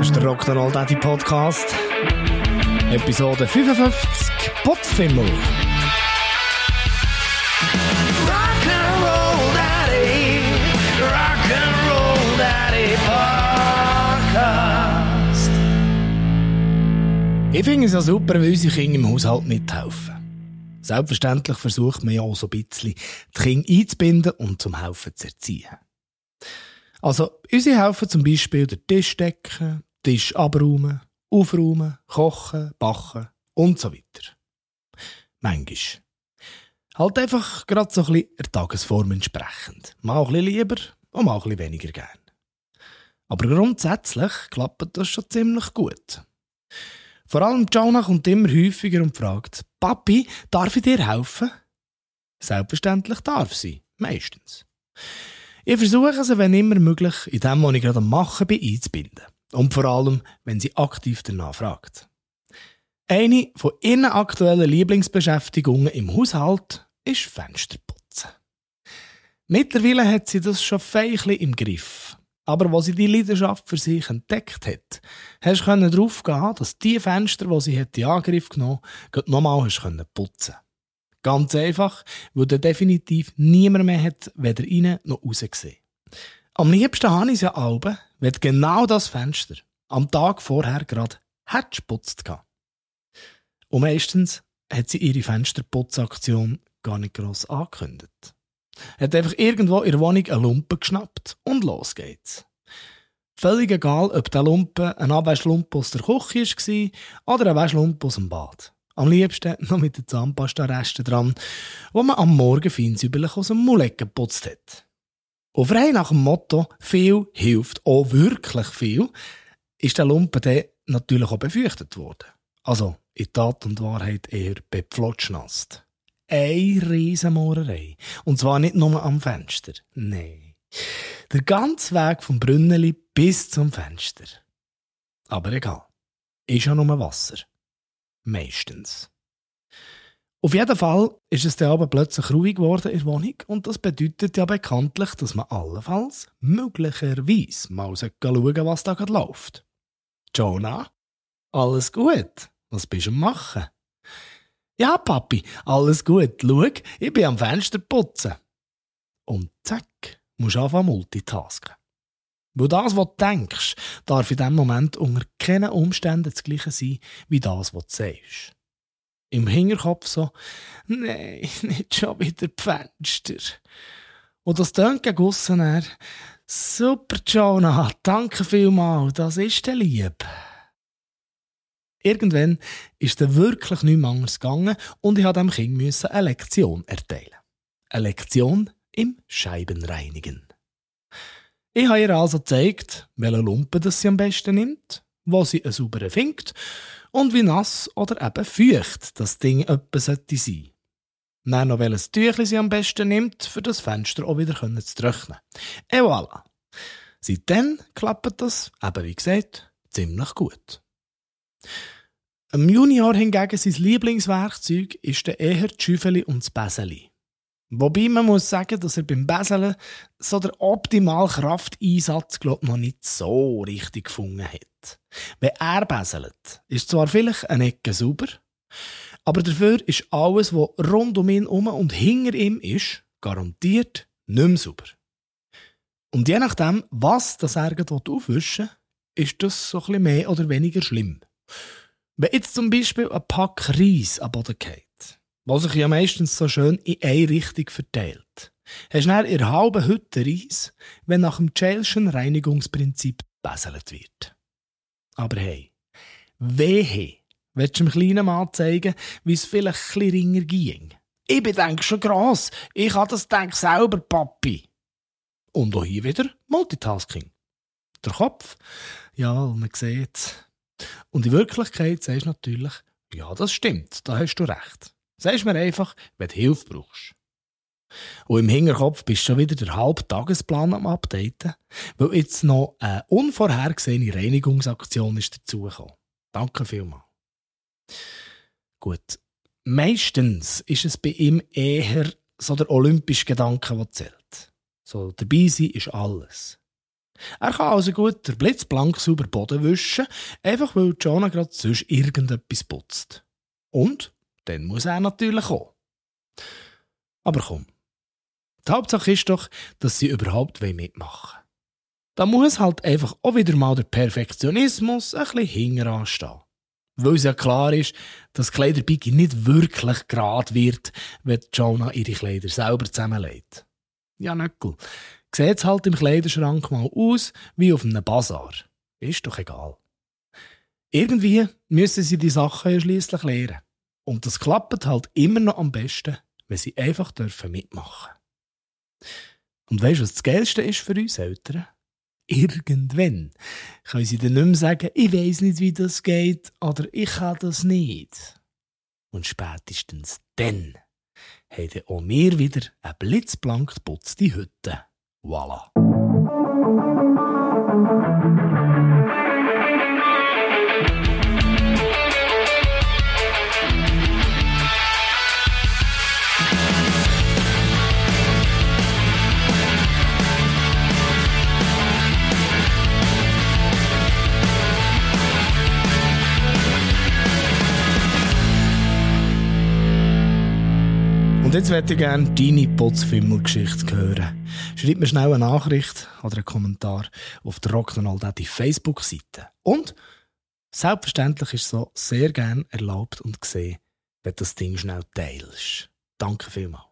Das ist der Rock'n'Roll Daddy Podcast. Episode 55 Potzfimmel. Rock'n'Roll Daddy, Rock'n'Roll Daddy Podcast. Ich finde es ja super, wenn unsere Kinder im Haushalt mithelfen. Selbstverständlich versucht man ja auch so ein bisschen, die Kinder einzubinden und zum Helfen zu erziehen. Also, unsere helfen zum Beispiel den Tisch decken, Tisch abräumen, aufräumen, kochen, backen und so weiter. Manchmal. Halt einfach gerade so ein bisschen der Tagesform entsprechend. Mal ein bisschen lieber und mal ein bisschen weniger gern. Aber grundsätzlich klappt das schon ziemlich gut. Vor allem Jonah kommt immer häufiger und fragt, Papi, darf ich dir helfen? Selbstverständlich darf sie, meistens. Ich versuche es, wenn immer möglich, in dem, was ich gerade am Machen bin, einzubinden. Und vor allem, wenn sie aktiv danach fragt. Eine von ihren aktuellen Lieblingsbeschäftigungen im Haushalt ist Fensterputzen. Mittlerweile hat sie das schon fein im Griff. Aber als sie die Leidenschaft für sich entdeckt hat, hast du darauf gehen, dass die Fenster, die sie in Angriff genommen hat, nochmal putzen Ganz einfach, weil da definitiv niemand mehr hat, weder rein noch raus gesehen. Am liebsten habe ich es ja Alben, wenn genau das Fenster am Tag vorher gerade hat geputzt. Und meistens hat sie ihre Fensterputzaktion gar nicht gross angekündigt. Hat einfach irgendwo in der Wohnung eine Lumpe geschnappt und los geht's. Völlig egal, ob der Lumpe ein Abwaschlumpe aus der Küche war oder ein Waschlumpe aus dem Bad. Am liebsten noch mit den Zahnpasta-Resten dran, wo man am Morgen feinsäuberlich aus dem Muleck geputzt hat. Und frei nach dem Motto, viel hilft auch wirklich viel, ist der Lumpen dann natürlich auch befürchtet worden. Also in Tat und Wahrheit eher bepflotschnast. Eine Riesenmohrerei. Und zwar nicht nur am Fenster. Nein. Der ganze Weg vom Brünneli bis zum Fenster. Aber egal. Ist ja nur Wasser. Meistens. Auf jeden Fall ist es dann aber plötzlich ruhig geworden in der Wohnung und das bedeutet ja bekanntlich, dass man allenfalls möglicherweise mal schauen was da gerade läuft. Jonah, alles gut? Was bist du am machen? Ja, Papi, alles gut. Schau, ich bin am Fenster putzen. Und zack, musst du anfangen multitasken. Weil das, was du denkst, darf in diesem Moment unter keinen Umständen das gleiche sein, wie das, was du sagst. Im Hinterkopf so, nein, nicht schon wieder die Fenster. Und das tönt gegen aussen super, Jonah, danke vielmals, das ist der lieb. Irgendwann ist dann wirklich nichts anderes gegangen und ich musste dem Kind eine Lektion erteilen. Eine Lektion im Scheibenreinigen. Ich habe ihr also gezeigt, welche Lumpen sie am besten nimmt, wo sie einen sauberen findet und wie nass oder eben feucht das Ding etwa sollte sein. Dann noch welches Tüchli sie am besten nimmt, für das Fenster auch wieder zu trocknen. Et voilà. Seitdem klappt das, eben wie gesagt, ziemlich gut. Im Junior hingegen sein Lieblingswerkzeug ist der eher die Schüffeli und das Beseli. Wobei man muss sagen, dass er beim Beseln so der optimale Krafteinsatz glaub, noch nicht so richtig gefunden hat. Wenn er beselt, ist zwar vielleicht eine Ecke sauber, aber dafür ist alles, was rund um ihn herum und hinter ihm ist, garantiert nicht mehr sauber. Und je nachdem, was das er aufwischen will, ist das so ein bisschen mehr oder weniger schlimm. Wenn jetzt zum Beispiel ein Pack Reis am Boden geht, was sich ja meistens so schön in eine Richtung verteilt. Hast du in einer halben Hütte Reis, wenn nach dem Chelschen Reinigungsprinzip beselt wird. Aber hey, wehe, willst du dem kleinen Mann zeigen, wie es vielleicht ein ringer ging? Ich bedenke schon gross, ich habe das denk selber, Papi. Und auch hier wieder Multitasking. Der Kopf, ja, man sieht Und in Wirklichkeit sagst du natürlich, ja, das stimmt, da hast du recht. Sagst mir einfach, wenn du Hilfe brauchst. Und im Hinterkopf bist du schon wieder der halbe Tagesplan am Updaten, weil jetzt noch eine unvorhergesehene Reinigungsaktion ist dazugekommen. Danke vielmals. Gut. Meistens ist es bei ihm eher so der olympische Gedanke, der zählt. So, dabei sein ist alles. Er kann also gut der blitzblank sauber Boden wischen, einfach weil Jonah gerade sonst irgendetwas putzt. Und dann muss er natürlich auch. Aber komm. Die Hauptsache ist doch, dass sie überhaupt mitmachen wollen. Da muss halt einfach auch wieder mal der Perfektionismus ein bisschen hinten. Weil es ja klar ist, dass Kleiderbiggie nicht wirklich gerade wird, wenn Jonah ihre Kleider selber zusammenlegt. Ja, Nöckel. Sieht halt im Kleiderschrank mal aus wie auf einem Bazar. Ist doch egal. Irgendwie müssen sie die Sachen ja schliesslich lernen. Und das klappt halt immer noch am besten, wenn sie einfach dürfen mitmachen. Und weißt du, was das Geilste ist für uns Eltern? Irgendwann können sie dann nicht mehr sagen, ich weiß nicht, wie das geht oder ich kann das nicht. Und spätestens dann haben auch wir wieder eine blitzblank geputzte Hütte. Voilà. Und jetzt möchte ich gerne deine Putzfimmel-Geschichte hören. Schreib mir schnell eine Nachricht oder einen Kommentar auf der Rock'n'Roll Facebook-Seite. Und selbstverständlich ist es so sehr gerne erlaubt und gesehen, wenn du das Ding schnell teilst. Danke vielmals.